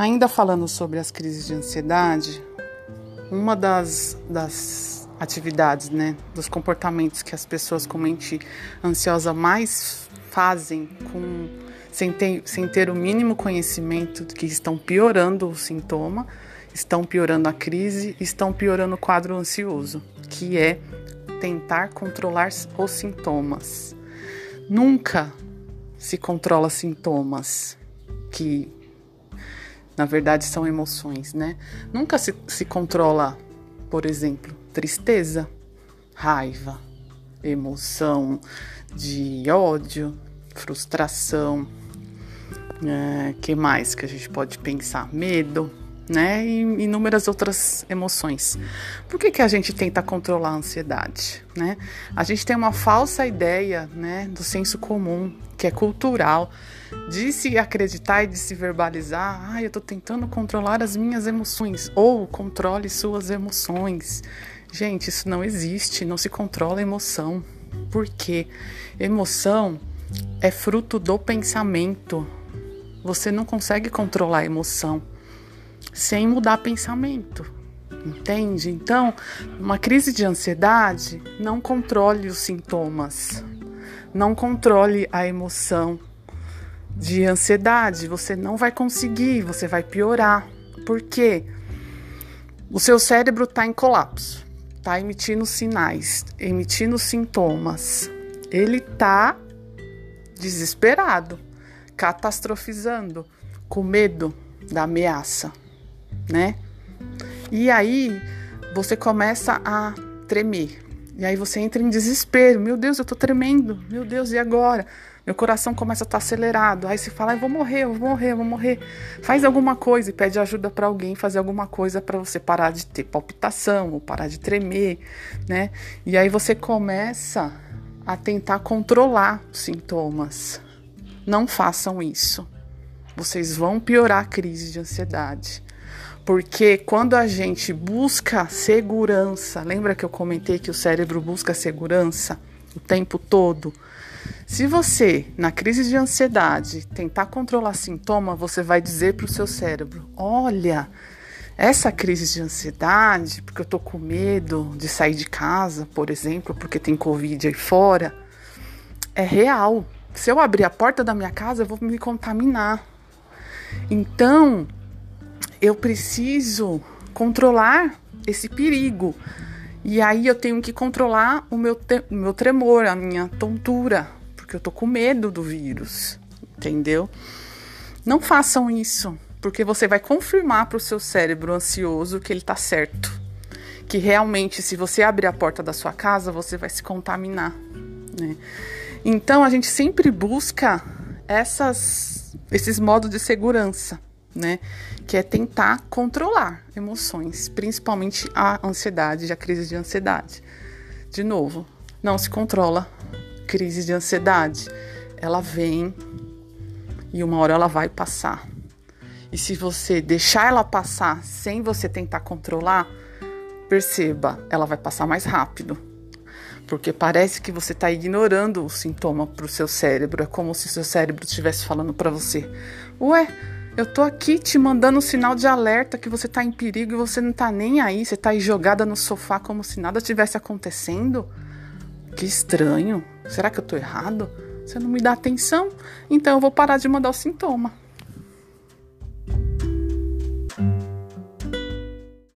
Ainda falando sobre as crises de ansiedade, uma das, das atividades, né, dos comportamentos que as pessoas com mente ansiosa mais fazem com sem ter, sem ter o mínimo conhecimento que estão piorando o sintoma, estão piorando a crise, estão piorando o quadro ansioso, que é tentar controlar os sintomas. Nunca se controla sintomas que na verdade são emoções, né? Nunca se, se controla, por exemplo, tristeza, raiva, emoção de ódio, frustração, é, que mais que a gente pode pensar? Medo, né? E inúmeras outras emoções. Por que, que a gente tenta controlar a ansiedade, né? A gente tem uma falsa ideia, né, do senso comum, que é cultural, de se acreditar e de se verbalizar, ah, eu estou tentando controlar as minhas emoções, ou controle suas emoções. Gente, isso não existe, não se controla a emoção. Por quê? Emoção é fruto do pensamento. Você não consegue controlar a emoção sem mudar pensamento. Entende? Então, uma crise de ansiedade, não controle os sintomas. Não controle a emoção de ansiedade. Você não vai conseguir, você vai piorar. Por quê? O seu cérebro está em colapso, está emitindo sinais, emitindo sintomas. Ele está desesperado, catastrofizando, com medo da ameaça né? E aí você começa a tremer. E aí você entra em desespero. Meu Deus, eu tô tremendo. Meu Deus, e agora? Meu coração começa a estar tá acelerado. Aí você fala, eu vou morrer, eu vou morrer, eu vou morrer. Faz alguma coisa e pede ajuda para alguém fazer alguma coisa para você parar de ter palpitação ou parar de tremer, né? E aí você começa a tentar controlar os sintomas. Não façam isso. Vocês vão piorar a crise de ansiedade. Porque quando a gente busca segurança, lembra que eu comentei que o cérebro busca segurança o tempo todo? Se você, na crise de ansiedade, tentar controlar sintoma, você vai dizer para o seu cérebro: olha, essa crise de ansiedade, porque eu tô com medo de sair de casa, por exemplo, porque tem Covid aí fora, é real. Se eu abrir a porta da minha casa, eu vou me contaminar. Então, eu preciso controlar esse perigo. E aí eu tenho que controlar o meu, o meu tremor, a minha tontura, porque eu tô com medo do vírus, entendeu? Não façam isso, porque você vai confirmar para o seu cérebro ansioso que ele tá certo. Que realmente, se você abrir a porta da sua casa, você vai se contaminar. Né? Então a gente sempre busca essas, esses modos de segurança né? Que é tentar controlar emoções, principalmente a ansiedade, a crise de ansiedade. De novo, não se controla crise de ansiedade. Ela vem e uma hora ela vai passar. E se você deixar ela passar sem você tentar controlar, perceba, ela vai passar mais rápido. Porque parece que você está ignorando o sintoma para o seu cérebro. É como se seu cérebro estivesse falando para você: Ué, eu tô aqui te mandando um sinal de alerta que você tá em perigo e você não tá nem aí, você tá aí jogada no sofá como se nada tivesse acontecendo. Que estranho. Será que eu tô errado? Você não me dá atenção? Então eu vou parar de mandar o sintoma.